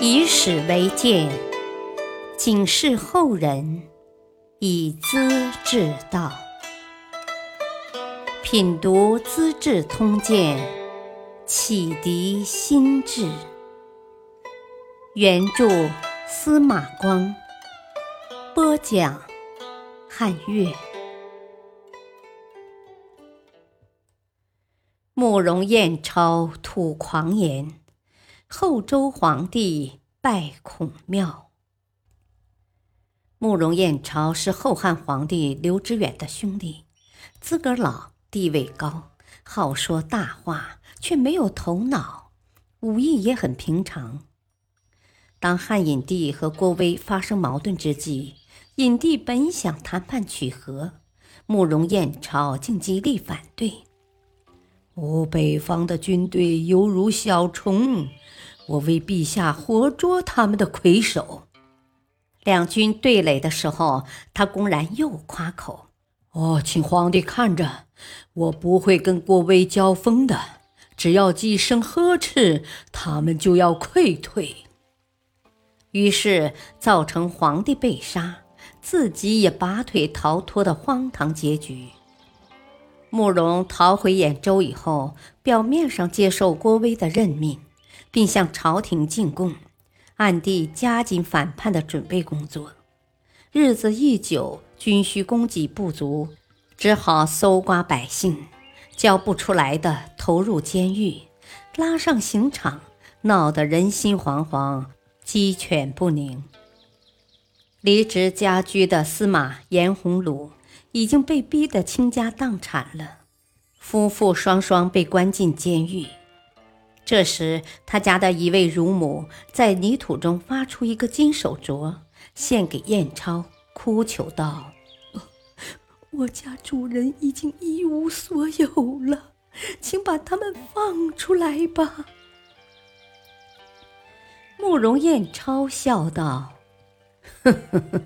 以史为鉴，警示后人，以资治道。品读《资治通鉴》，启迪心智。原著司马光，播讲汉乐。慕容彦超吐狂言，后周皇帝拜孔庙。慕容彦超是后汉皇帝刘知远的兄弟，资格老，地位高，好说大话，却没有头脑，武艺也很平常。当汉隐帝和郭威发生矛盾之际，隐帝本想谈判取和，慕容彦超竟极力反对。我北方的军队犹如小虫，我为陛下活捉他们的魁首。两军对垒的时候，他公然又夸口：“哦，请皇帝看着，我不会跟郭威交锋的。只要几声呵斥，他们就要溃退。”于是造成皇帝被杀，自己也拔腿逃脱的荒唐结局。慕容逃回兖州以后，表面上接受郭威的任命，并向朝廷进贡，暗地加紧反叛的准备工作。日子一久，军需供给不足，只好搜刮百姓，交不出来的投入监狱，拉上刑场，闹得人心惶惶，鸡犬不宁。离职家居的司马颜鸿儒。已经被逼得倾家荡产了，夫妇双双被关进监狱。这时，他家的一位乳母在泥土中挖出一个金手镯，献给燕超，哭求道：“ 我家主人已经一无所有了，请把他们放出来吧。”慕容燕超笑道：“呵呵呵。”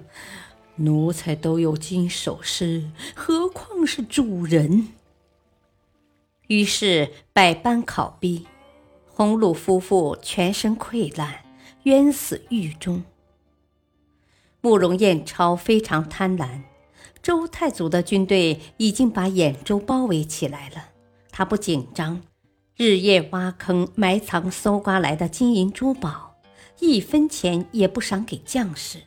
奴才都有金首饰，何况是主人？于是百般拷逼，红鲁夫妇全身溃烂，冤死狱中。慕容彦超非常贪婪，周太祖的军队已经把兖州包围起来了，他不紧张，日夜挖坑埋藏搜刮来的金银珠宝，一分钱也不赏给将士。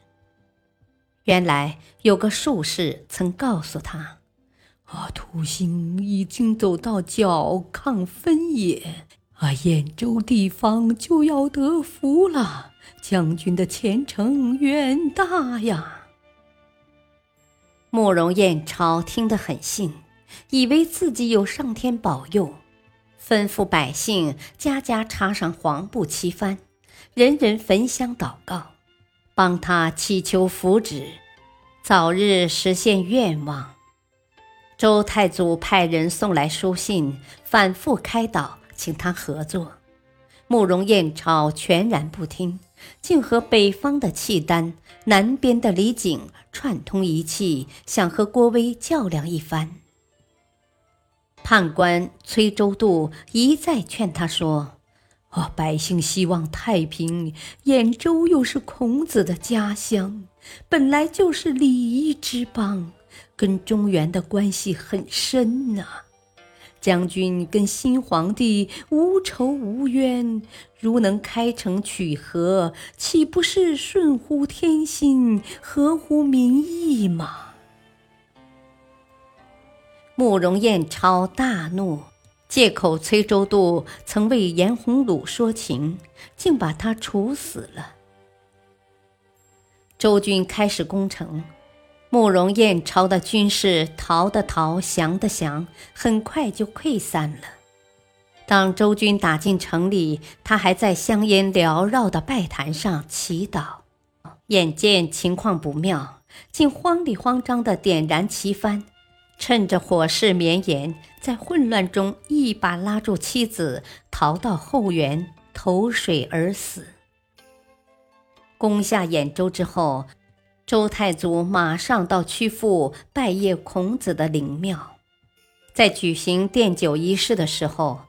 原来有个术士曾告诉他：“啊，土星已经走到角亢分野，啊，兖州地方就要得福了，将军的前程远大呀。”慕容彦超听得很信，以为自己有上天保佑，吩咐百姓家家插上黄布旗幡，人人焚香祷告。帮他祈求福祉，早日实现愿望。周太祖派人送来书信，反复开导，请他合作。慕容彦超全然不听，竟和北方的契丹、南边的李景串通一气，想和郭威较量一番。判官崔州度一再劝他说。哦！百姓希望太平，兖州又是孔子的家乡，本来就是礼仪之邦，跟中原的关系很深呐。将军跟新皇帝无仇无冤，如能开城取和，岂不是顺乎天心，合乎民意吗？慕容彦超大怒。借口崔州度曾为颜洪鲁说情，竟把他处死了。周军开始攻城，慕容彦超的军士逃的逃，降的降，很快就溃散了。当周军打进城里，他还在香烟缭绕的拜坛上祈祷，眼见情况不妙，竟慌里慌张地点燃旗幡。趁着火势绵延，在混乱中一把拉住妻子，逃到后园投水而死。攻下兖州之后，周太祖马上到曲阜拜谒孔子的灵庙，在举行奠酒仪式的时候，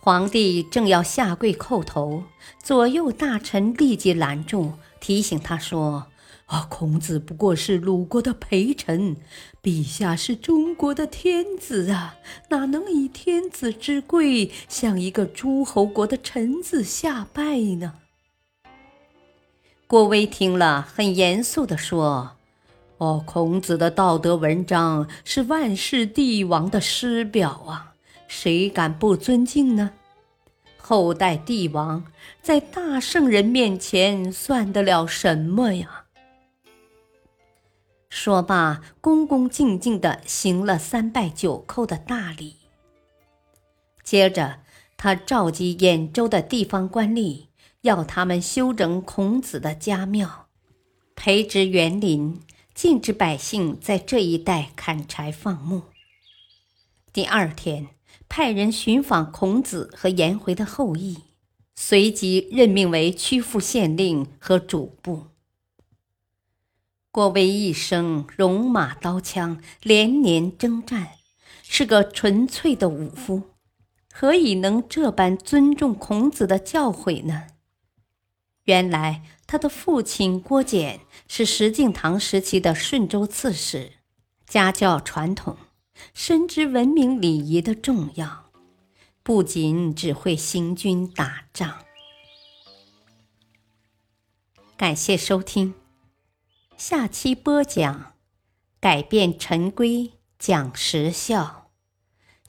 皇帝正要下跪叩头，左右大臣立即拦住，提醒他说：“啊，孔子不过是鲁国的陪臣，陛下是中国的天子啊，哪能以天子之贵向一个诸侯国的臣子下拜呢？”郭威听了，很严肃地说：“哦，孔子的道德文章是万世帝王的师表啊。”谁敢不尊敬呢？后代帝王在大圣人面前算得了什么呀？说罢，恭恭敬敬地行了三拜九叩的大礼。接着，他召集兖州的地方官吏，要他们修整孔子的家庙，培植园林，禁止百姓在这一带砍柴放牧。第二天。派人寻访孔子和颜回的后裔，随即任命为曲阜县令和主簿。郭威一生戎马刀枪，连年征战，是个纯粹的武夫，何以能这般尊重孔子的教诲呢？原来他的父亲郭简是石敬瑭时期的顺州刺史，家教传统。深知文明礼仪的重要，不仅只会行军打仗。感谢收听，下期播讲：改变陈规讲实效，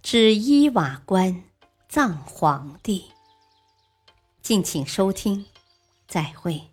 指衣瓦官葬皇帝。敬请收听，再会。